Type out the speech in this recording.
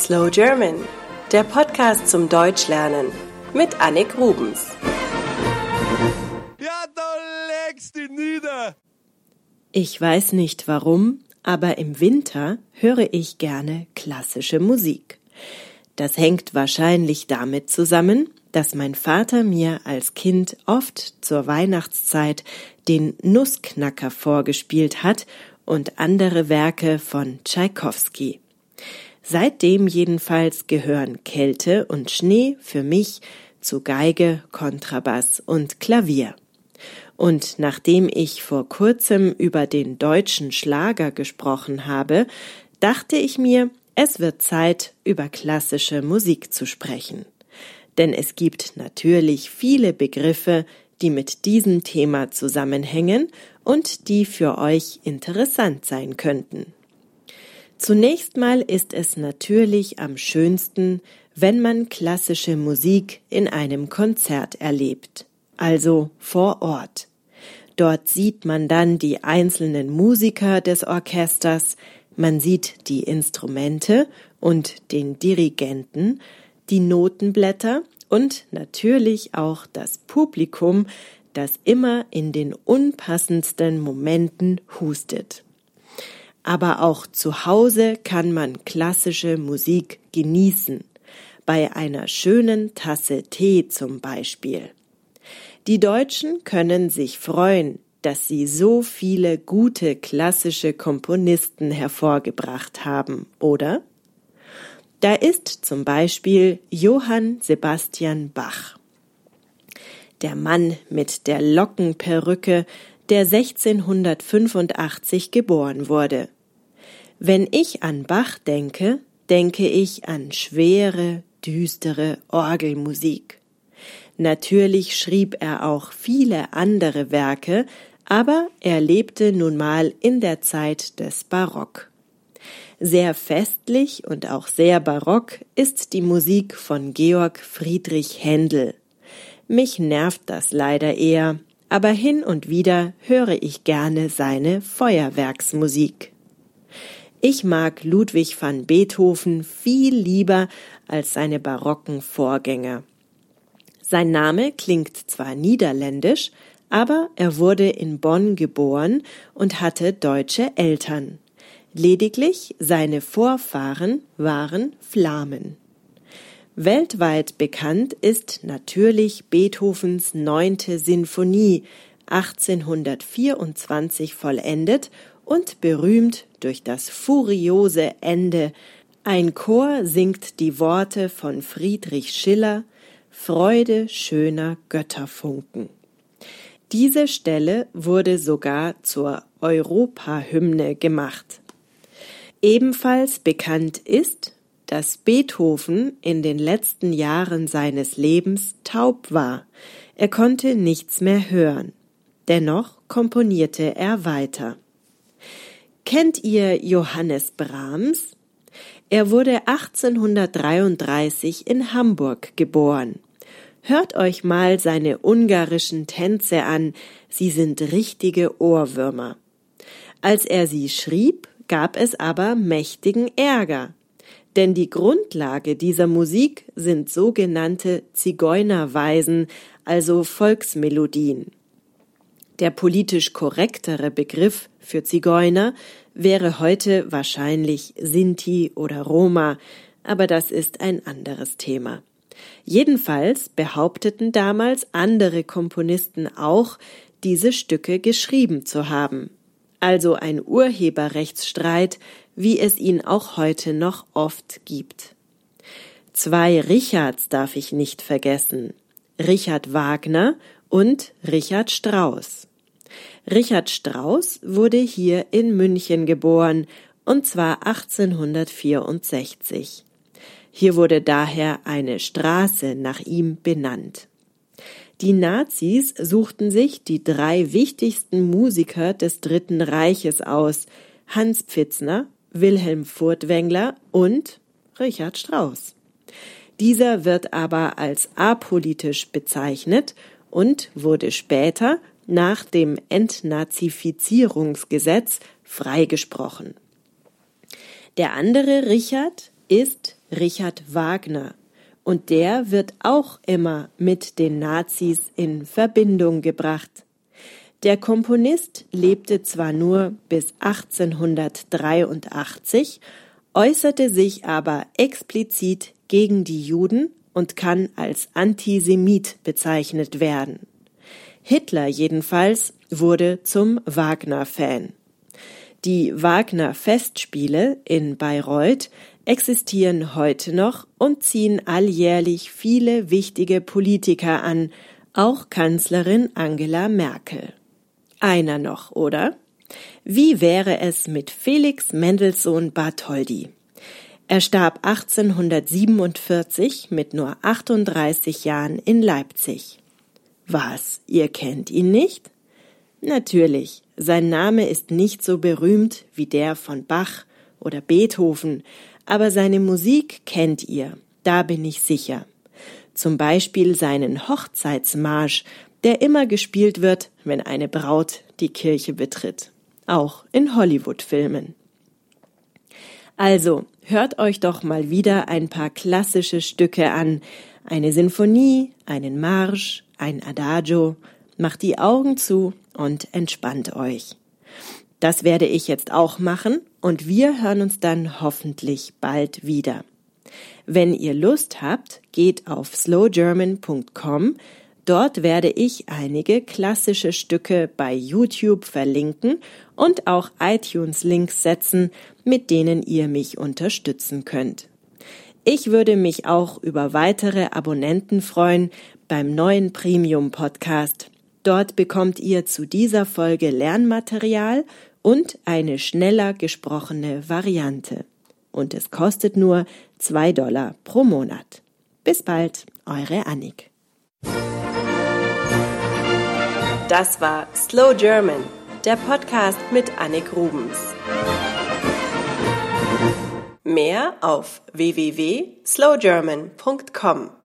Slow German, der Podcast zum Deutschlernen mit Annik Rubens. Ja, da legst du nieder. Ich weiß nicht warum, aber im Winter höre ich gerne klassische Musik. Das hängt wahrscheinlich damit zusammen, dass mein Vater mir als Kind oft zur Weihnachtszeit den Nussknacker vorgespielt hat und andere Werke von Tschaikowski. Seitdem jedenfalls gehören Kälte und Schnee für mich zu Geige, Kontrabass und Klavier. Und nachdem ich vor kurzem über den deutschen Schlager gesprochen habe, dachte ich mir, es wird Zeit, über klassische Musik zu sprechen. Denn es gibt natürlich viele Begriffe, die mit diesem Thema zusammenhängen und die für euch interessant sein könnten. Zunächst mal ist es natürlich am schönsten, wenn man klassische Musik in einem Konzert erlebt, also vor Ort. Dort sieht man dann die einzelnen Musiker des Orchesters, man sieht die Instrumente und den Dirigenten, die Notenblätter und natürlich auch das Publikum, das immer in den unpassendsten Momenten hustet. Aber auch zu Hause kann man klassische Musik genießen, bei einer schönen Tasse Tee zum Beispiel. Die Deutschen können sich freuen, dass sie so viele gute klassische Komponisten hervorgebracht haben, oder? Da ist zum Beispiel Johann Sebastian Bach. Der Mann mit der Lockenperücke, der 1685 geboren wurde. Wenn ich an Bach denke, denke ich an schwere, düstere Orgelmusik. Natürlich schrieb er auch viele andere Werke, aber er lebte nun mal in der Zeit des Barock. Sehr festlich und auch sehr barock ist die Musik von Georg Friedrich Händel. Mich nervt das leider eher, aber hin und wieder höre ich gerne seine Feuerwerksmusik. Ich mag Ludwig van Beethoven viel lieber als seine barocken Vorgänger. Sein Name klingt zwar niederländisch, aber er wurde in Bonn geboren und hatte deutsche Eltern. Lediglich seine Vorfahren waren Flamen. Weltweit bekannt ist natürlich Beethovens neunte Sinfonie, 1824 vollendet und berühmt durch das furiose Ende. Ein Chor singt die Worte von Friedrich Schiller Freude schöner Götterfunken. Diese Stelle wurde sogar zur Europahymne gemacht. Ebenfalls bekannt ist, dass Beethoven in den letzten Jahren seines Lebens taub war. Er konnte nichts mehr hören. Dennoch komponierte er weiter. Kennt ihr Johannes Brahms? Er wurde 1833 in Hamburg geboren. Hört euch mal seine ungarischen Tänze an, sie sind richtige Ohrwürmer. Als er sie schrieb, gab es aber mächtigen Ärger. Denn die Grundlage dieser Musik sind sogenannte Zigeunerweisen, also Volksmelodien. Der politisch korrektere Begriff für Zigeuner wäre heute wahrscheinlich Sinti oder Roma, aber das ist ein anderes Thema. Jedenfalls behaupteten damals andere Komponisten auch, diese Stücke geschrieben zu haben also ein Urheberrechtsstreit, wie es ihn auch heute noch oft gibt. Zwei Richards darf ich nicht vergessen. Richard Wagner und Richard Strauss. Richard Strauss wurde hier in München geboren, und zwar 1864. Hier wurde daher eine Straße nach ihm benannt. Die Nazis suchten sich die drei wichtigsten Musiker des Dritten Reiches aus Hans Pfitzner, Wilhelm Furtwängler und Richard Strauss. Dieser wird aber als apolitisch bezeichnet und wurde später nach dem Entnazifizierungsgesetz freigesprochen. Der andere Richard ist Richard Wagner. Und der wird auch immer mit den Nazis in Verbindung gebracht. Der Komponist lebte zwar nur bis 1883, äußerte sich aber explizit gegen die Juden und kann als Antisemit bezeichnet werden. Hitler jedenfalls wurde zum Wagner-Fan. Die Wagner-Festspiele in Bayreuth existieren heute noch und ziehen alljährlich viele wichtige Politiker an, auch Kanzlerin Angela Merkel. Einer noch, oder? Wie wäre es mit Felix Mendelssohn Bartholdy? Er starb 1847 mit nur 38 Jahren in Leipzig. Was, ihr kennt ihn nicht? Natürlich, sein Name ist nicht so berühmt wie der von Bach oder Beethoven, aber seine Musik kennt ihr, da bin ich sicher. Zum Beispiel seinen Hochzeitsmarsch, der immer gespielt wird, wenn eine Braut die Kirche betritt, auch in Hollywood-Filmen. Also, hört euch doch mal wieder ein paar klassische Stücke an, eine Sinfonie, einen Marsch, ein Adagio, macht die Augen zu und entspannt euch. Das werde ich jetzt auch machen und wir hören uns dann hoffentlich bald wieder. Wenn ihr Lust habt, geht auf slowgerman.com. Dort werde ich einige klassische Stücke bei YouTube verlinken und auch iTunes-Links setzen, mit denen ihr mich unterstützen könnt. Ich würde mich auch über weitere Abonnenten freuen beim neuen Premium Podcast. Dort bekommt ihr zu dieser Folge Lernmaterial und eine schneller gesprochene Variante. Und es kostet nur zwei Dollar pro Monat. Bis bald, eure Annik. Das war Slow German, der Podcast mit Annik Rubens. Mehr auf www.slowgerman.com